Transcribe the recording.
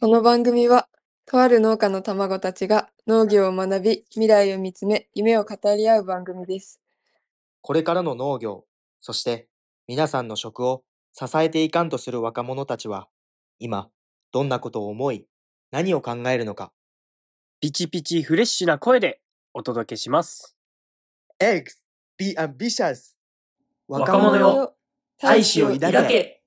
この番組は、とある農家の卵たちが農業を学び、未来を見つめ、夢を語り合う番組です。これからの農業、そして皆さんの食を支えていかんとする若者たちは、今、どんなことを思い、何を考えるのか。ピチピチフレッシュな声でお届けします。Eggs, be ambitious! 若者よ大志を抱け